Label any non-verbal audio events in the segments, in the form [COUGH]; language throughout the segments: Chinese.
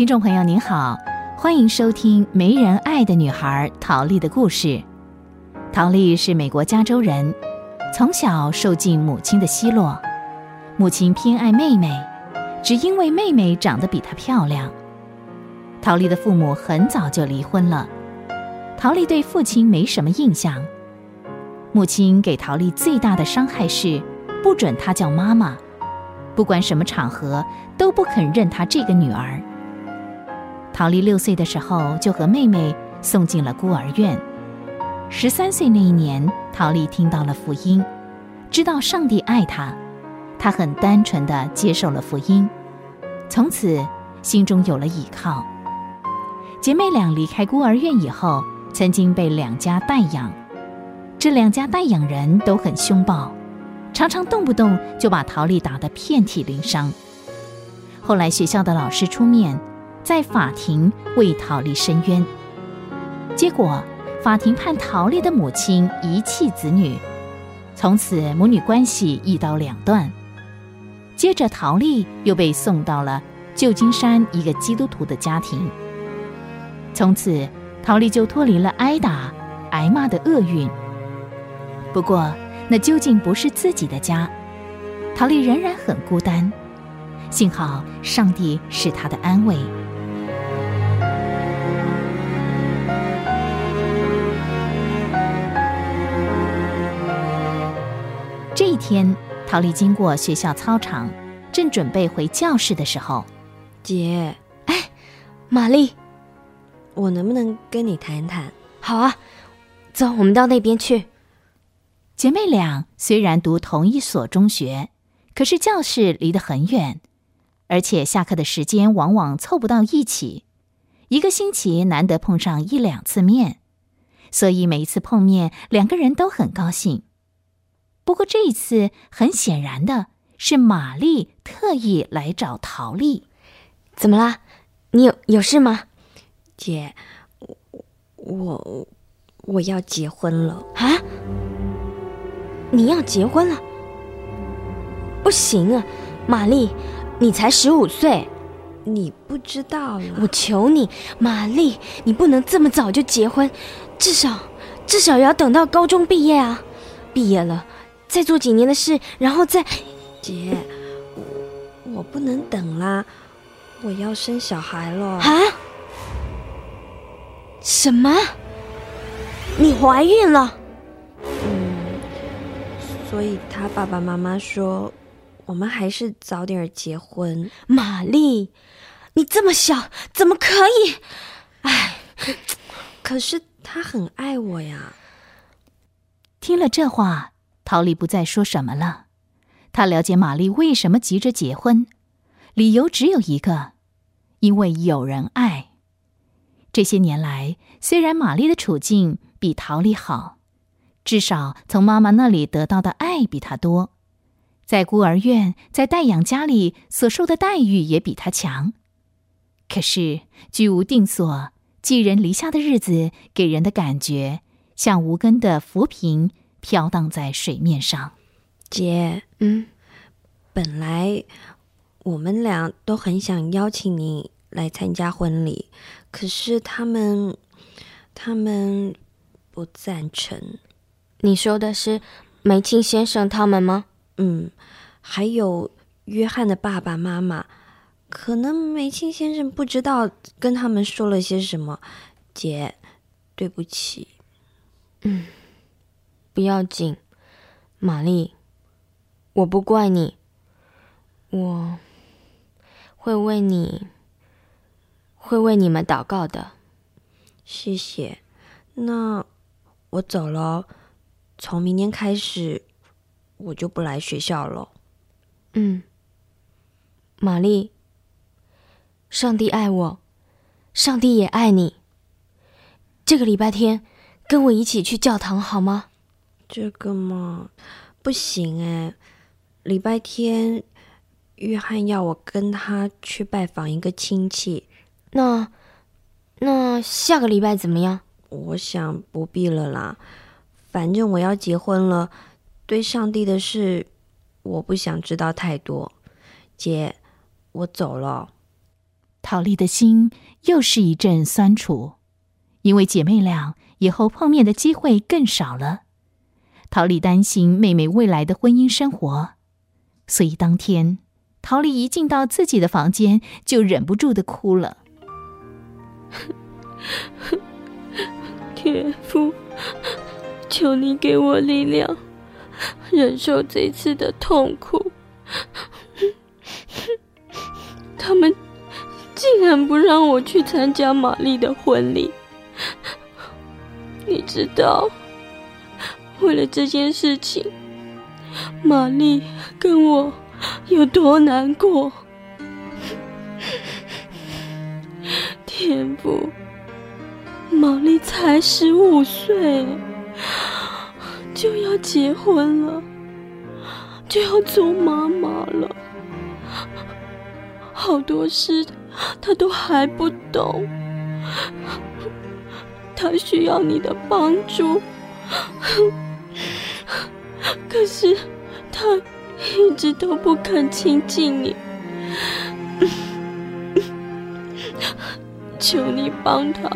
听众朋友您好，欢迎收听《没人爱的女孩》陶丽的故事。陶丽是美国加州人，从小受尽母亲的奚落，母亲偏爱妹妹，只因为妹妹长得比她漂亮。陶丽的父母很早就离婚了，陶丽对父亲没什么印象。母亲给陶丽最大的伤害是不准她叫妈妈，不管什么场合都不肯认她这个女儿。陶丽六岁的时候就和妹妹送进了孤儿院。十三岁那一年，陶丽听到了福音，知道上帝爱她，她很单纯的接受了福音，从此心中有了依靠。姐妹俩离开孤儿院以后，曾经被两家代养，这两家代养人都很凶暴，常常动不动就把陶丽打得遍体鳞伤。后来学校的老师出面。在法庭为陶丽申冤，结果法庭判陶丽的母亲遗弃子女，从此母女关系一刀两断。接着，陶丽又被送到了旧金山一个基督徒的家庭，从此陶丽就脱离了挨打、挨骂的厄运。不过，那究竟不是自己的家，陶丽仍然很孤单。幸好上帝是她的安慰。天，陶丽经过学校操场，正准备回教室的时候，姐，哎，玛丽，我能不能跟你谈谈？好啊，走，我们到那边去。姐妹俩虽然读同一所中学，可是教室离得很远，而且下课的时间往往凑不到一起，一个星期难得碰上一两次面，所以每一次碰面，两个人都很高兴。不过这一次，很显然的是，玛丽特意来找陶丽。怎么啦？你有有事吗？姐，我我我要结婚了啊！你要结婚了？不行啊，玛丽，你才十五岁，你不知道了。我求你，玛丽，你不能这么早就结婚，至少至少也要等到高中毕业啊！毕业了。再做几年的事，然后再，姐，我我不能等啦，我要生小孩了啊！什么？你怀孕了？嗯，所以他爸爸妈妈说，我们还是早点结婚。玛丽，你这么小，怎么可以？哎，可是他很爱我呀。听了这话。陶丽不再说什么了。他了解玛丽为什么急着结婚，理由只有一个：因为有人爱。这些年来，虽然玛丽的处境比陶丽好，至少从妈妈那里得到的爱比她多，在孤儿院、在代养家里所受的待遇也比她强。可是居无定所、寄人篱下的日子，给人的感觉像无根的浮萍。飘荡在水面上，姐，嗯，本来我们俩都很想邀请你来参加婚礼，可是他们，他们不赞成。你说的是梅庆先生他们吗？嗯，还有约翰的爸爸妈妈，可能梅庆先生不知道跟他们说了些什么。姐，对不起。嗯。不要紧，玛丽，我不怪你，我会为你，会为你们祷告的。谢谢。那我走了，从明天开始我就不来学校了。嗯，玛丽，上帝爱我，上帝也爱你。这个礼拜天跟我一起去教堂好吗？这个嘛，不行哎！礼拜天，约翰要我跟他去拜访一个亲戚。那那下个礼拜怎么样？我想不必了啦，反正我要结婚了。对上帝的事，我不想知道太多。姐，我走了。陶丽的心又是一阵酸楚，因为姐妹俩以后碰面的机会更少了。陶丽担心妹妹未来的婚姻生活，所以当天陶丽一进到自己的房间，就忍不住的哭了。[LAUGHS] 天父，求你给我力量，忍受这次的痛苦。他们竟然不让我去参加玛丽的婚礼，你知道，为了这件事情，玛丽跟我有多难过。天父，玛丽才十五岁，就要结婚了，就要做妈妈了。好多事她都还不懂，她需要你的帮助，[LAUGHS] 可是他一直都不肯亲近你，[LAUGHS] 求你帮他，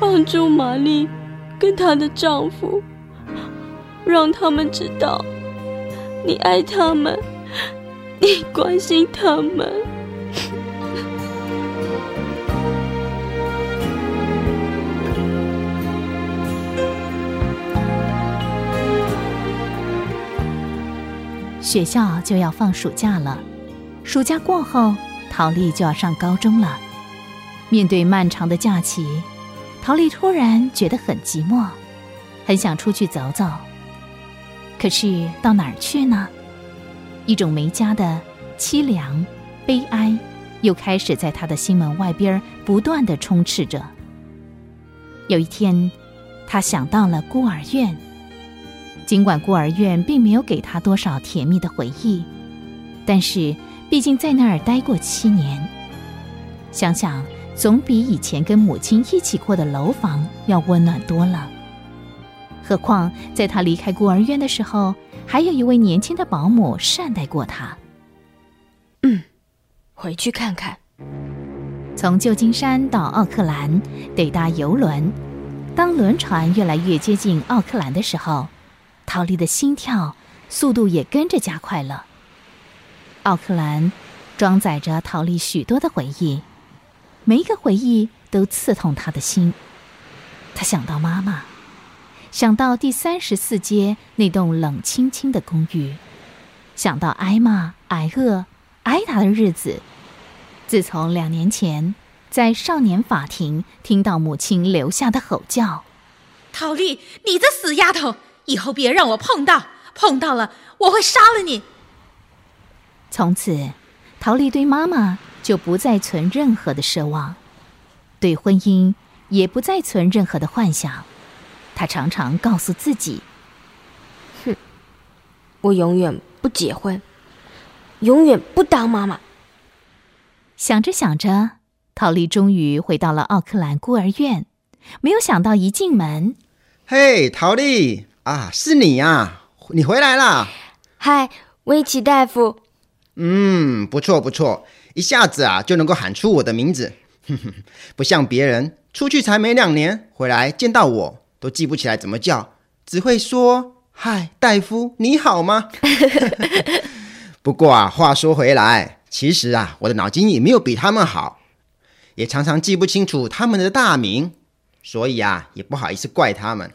帮助玛丽跟她的丈夫，让他们知道你爱他们。你关心他们。学校就要放暑假了，暑假过后，陶丽就要上高中了。面对漫长的假期，陶丽突然觉得很寂寞，很想出去走走。可是到哪儿去呢？一种没家的凄凉、悲哀，又开始在他的心门外边不断的充斥着。有一天，他想到了孤儿院。尽管孤儿院并没有给他多少甜蜜的回忆，但是毕竟在那儿待过七年，想想总比以前跟母亲一起过的楼房要温暖多了。何况在他离开孤儿院的时候。还有一位年轻的保姆善待过他。嗯，回去看看。从旧金山到奥克兰得搭游轮，当轮船越来越接近奥克兰的时候，陶丽的心跳速度也跟着加快了。奥克兰装载着陶丽许多的回忆，每一个回忆都刺痛他的心。他想到妈妈。想到第三十四街那栋冷清清的公寓，想到挨骂、挨饿、挨打的日子。自从两年前在少年法庭听到母亲留下的吼叫：“陶丽，你这死丫头，以后别让我碰到，碰到了我会杀了你。”从此，陶丽对妈妈就不再存任何的奢望，对婚姻也不再存任何的幻想。她常常告诉自己：“哼，我永远不结婚，永远不当妈妈。”想着想着，陶丽终于回到了奥克兰孤儿院。没有想到，一进门，嘿，陶丽啊，是你呀！你回来啦！嗨，威奇大夫。嗯，不错不错，一下子啊就能够喊出我的名字，[LAUGHS] 不像别人出去才没两年，回来见到我。都记不起来怎么叫，只会说“嗨，大夫，你好吗？” [LAUGHS] 不过啊，话说回来，其实啊，我的脑筋也没有比他们好，也常常记不清楚他们的大名，所以啊，也不好意思怪他们。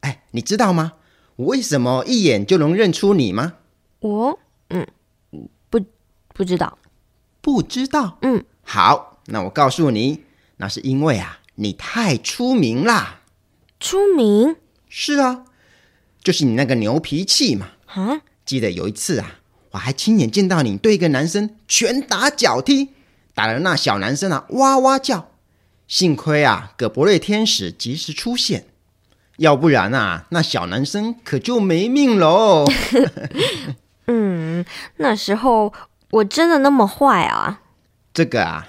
哎，你知道吗？我为什么一眼就能认出你吗？我，嗯，不，不知道，不知道。嗯，好，那我告诉你，那是因为啊，你太出名啦。出名是啊，就是你那个牛脾气嘛。啊，记得有一次啊，我还亲眼见到你对一个男生拳打脚踢，打得那小男生啊哇哇叫。幸亏啊，葛伯瑞天使及时出现，要不然啊，那小男生可就没命喽。[LAUGHS] 嗯，那时候我真的那么坏啊？这个啊，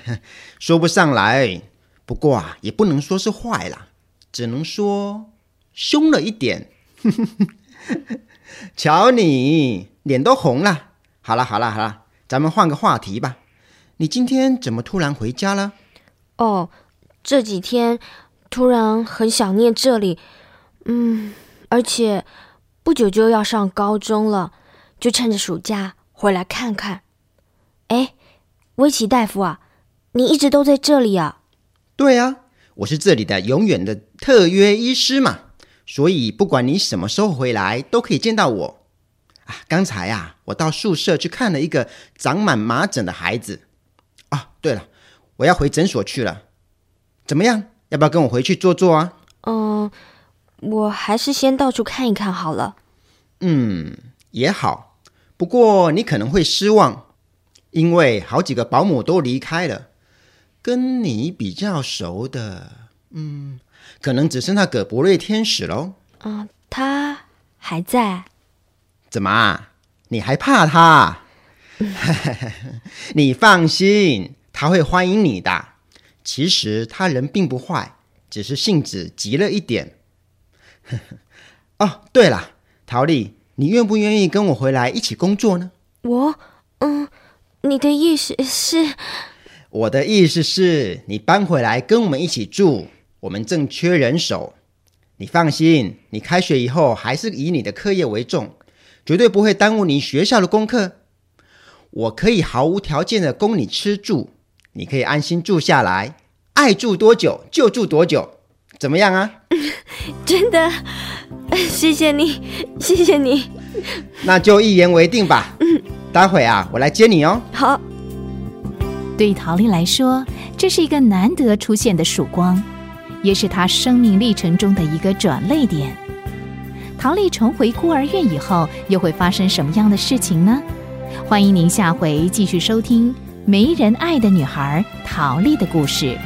[LAUGHS] 说不上来。不过啊，也不能说是坏啦。只能说凶了一点，[LAUGHS] 瞧你脸都红了。好了好了好了，咱们换个话题吧。你今天怎么突然回家了？哦，这几天突然很想念这里，嗯，而且不久就要上高中了，就趁着暑假回来看看。哎，威奇大夫啊，你一直都在这里啊？对啊，我是这里的永远的特约医师嘛，所以不管你什么时候回来，都可以见到我。啊，刚才啊，我到宿舍去看了一个长满麻疹的孩子。啊，对了，我要回诊所去了，怎么样？要不要跟我回去坐坐啊？嗯，我还是先到处看一看好了。嗯，也好，不过你可能会失望，因为好几个保姆都离开了，跟你比较熟的，嗯，可能只剩下葛博瑞天使喽。啊，他还在？怎么啊？你还怕他？[LAUGHS] 你放心，他会欢迎你的。其实他人并不坏，只是性子急了一点。[LAUGHS] 哦，对了，陶丽，你愿不愿意跟我回来一起工作呢？我，嗯，你的意思是？我的意思是你搬回来跟我们一起住，我们正缺人手。你放心，你开学以后还是以你的课业为重，绝对不会耽误你学校的功课。我可以毫无条件的供你吃住，你可以安心住下来，爱住多久就住多久，怎么样啊？[LAUGHS] 真的，[LAUGHS] 谢谢你，[LAUGHS] 谢谢你。那就一言为定吧。嗯，待会啊，我来接你哦。好。对陶丽来说，这是一个难得出现的曙光，也是她生命历程中的一个转泪点。陶丽重回孤儿院以后，又会发生什么样的事情呢？欢迎您下回继续收听《没人爱的女孩》陶丽的故事。